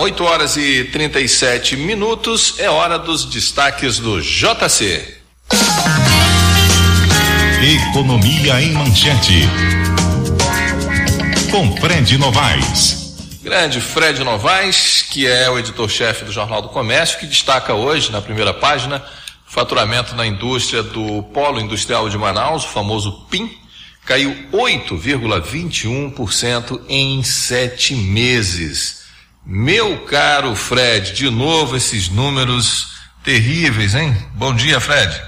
8 horas e 37 minutos é hora dos destaques do JC. Economia em manchete. Com Fred Novaes. Grande Fred Novaes, que é o editor-chefe do Jornal do Comércio, que destaca hoje, na primeira página, faturamento na indústria do Polo Industrial de Manaus, o famoso PIM, caiu 8,21% em sete meses. Meu caro Fred, de novo esses números terríveis, hein? Bom dia, Fred.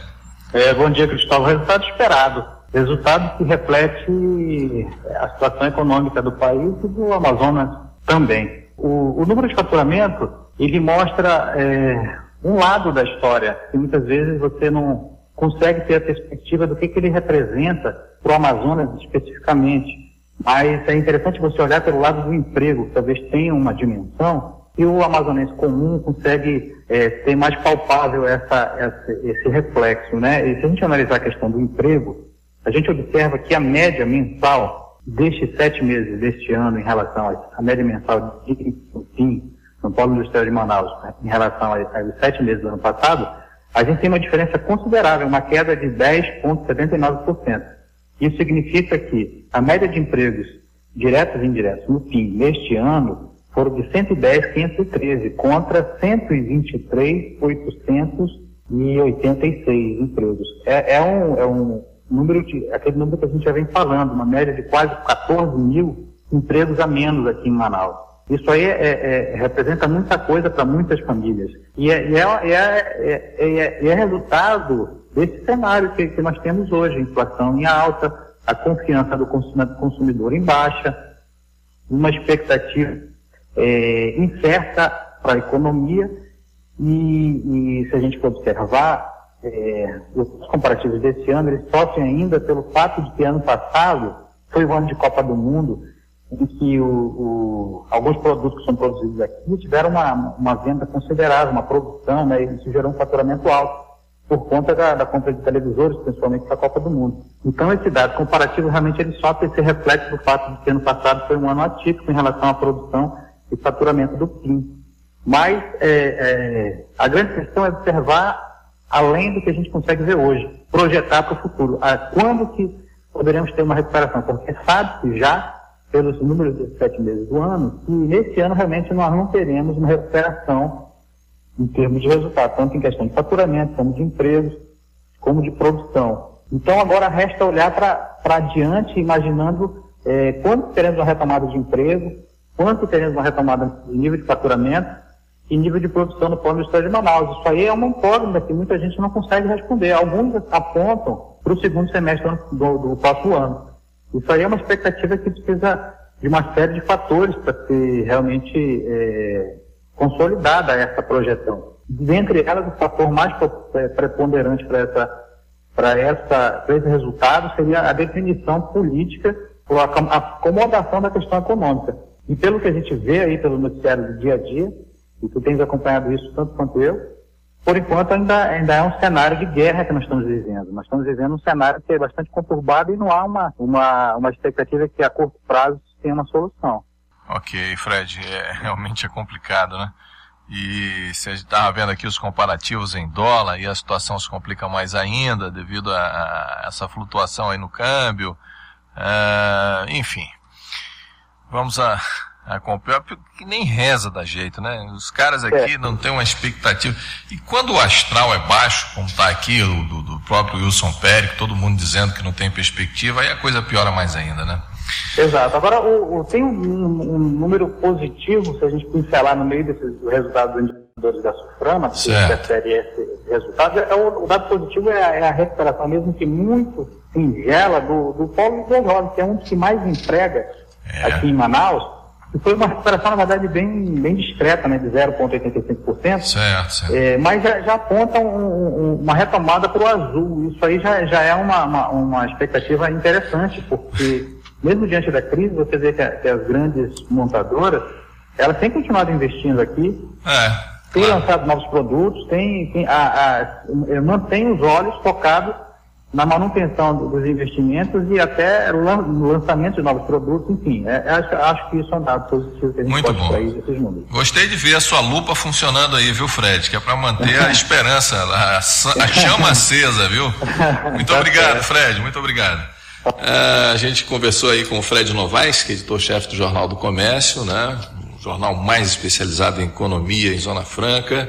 É, bom dia, Cristóvão. Resultado esperado. Resultado que reflete a situação econômica do país e do Amazonas também. O, o número de faturamento, ele mostra é, um lado da história, que muitas vezes você não consegue ter a perspectiva do que, que ele representa para o Amazonas especificamente. Mas é interessante você olhar pelo lado do emprego, que talvez tenha uma dimensão, e o amazonense comum consegue é, ter mais palpável essa, essa, esse reflexo, né? E se a gente analisar a questão do emprego, a gente observa que a média mensal destes sete meses deste ano em relação à média mensal de fim no Polo Industrial de Manaus, né, em relação aos sete meses do ano passado, a gente tem uma diferença considerável, uma queda de 10,79%. Isso significa que a média de empregos diretos e indiretos no PIN neste ano foram de 110.513 contra 123.886 empregos. É, é, um, é um número de, aquele número que a gente já vem falando, uma média de quase 14 mil empregos a menos aqui em Manaus. Isso aí é, é, representa muita coisa para muitas famílias. E é, é, é, é resultado desse cenário que, que nós temos hoje, inflação em alta, a confiança do consumidor em baixa, uma expectativa é, incerta para a economia e, e, se a gente for observar, é, os comparativos desse ano, eles sofrem ainda pelo fato de que ano passado foi o ano de Copa do Mundo, em que o, o, alguns produtos que são produzidos aqui tiveram uma, uma venda considerável, uma produção, né, e isso gerou um faturamento alto por conta da, da compra de televisores, principalmente para a Copa do Mundo. Então, esse dado comparativo realmente ele só esse reflexo do fato de que ano passado foi um ano atípico em relação à produção e faturamento do PIN. Mas é, é, a grande questão é observar além do que a gente consegue ver hoje, projetar para o futuro. Ah, quando que poderemos ter uma recuperação? Porque sabe-se já, pelos números dos sete meses do ano, que nesse ano realmente nós não teremos uma recuperação em termos de resultado, tanto em questão de faturamento, como de empregos, como de produção. Então agora resta olhar para adiante, imaginando é, teremos uma retomada de emprego, quanto teremos uma retomada de nível de faturamento e nível de produção no plano Estado de Manaus. Isso aí é uma incógnita que muita gente não consegue responder. Alguns apontam para o segundo semestre do, do próximo ano. Isso aí é uma expectativa que precisa de uma série de fatores para ser realmente é, consolidada essa projeção. Dentre elas, o fator mais é, preponderante para essa para essa esse resultado seria a definição política ou a acomodação da questão econômica. E pelo que a gente vê aí pelo noticiário do dia a dia, e tu tens acompanhado isso tanto quanto eu, por enquanto ainda, ainda é um cenário de guerra que nós estamos vivendo. Nós estamos vivendo um cenário que é bastante conturbado e não há uma, uma, uma expectativa que a curto prazo tenha uma solução. Ok, Fred, é, realmente é complicado, né? E se a gente estava vendo aqui os comparativos em dólar e a situação se complica mais ainda devido a, a essa flutuação aí no câmbio. Uh, enfim, vamos a, acompanhar, porque nem reza da jeito, né? Os caras aqui é. não têm uma expectativa. E quando o astral é baixo, como está aqui, o do, do próprio Wilson Pérez, todo mundo dizendo que não tem perspectiva, aí a coisa piora mais ainda, né? Exato. Agora, o, o, tem um, um, número positivo, se a gente pincelar no meio desses resultados dos indicadores da SUFRAMA, que refere esse resultado, é o, o, dado positivo é a, é a, recuperação, mesmo que muito singela, do, do polo de que é um dos que mais emprega é. aqui em Manaus, que foi uma recuperação, na verdade, bem, bem discreta, né, de 0,85%. Certo, certo. É, mas já, já aponta um, um, uma retomada para o azul. Isso aí já, já é uma, uma, uma expectativa interessante, porque mesmo diante da crise, você vê que, que as grandes montadoras, elas têm continuado investindo aqui, é, têm claro. lançado novos produtos, têm, têm a, a, mantém os olhos focados na manutenção dos investimentos e até no lançamento de novos produtos, enfim, é, acho, acho, que isso é um dado positivo que a gente Muito pode bom. desses números. Gostei de ver a sua lupa funcionando aí, viu, Fred? Que é para manter a esperança, a, a chama acesa, viu? Muito obrigado, Fred, muito obrigado. Uh, a gente conversou aí com o Fred Novaes, que é editor-chefe do Jornal do Comércio, né? Um jornal mais especializado em economia em Zona Franca.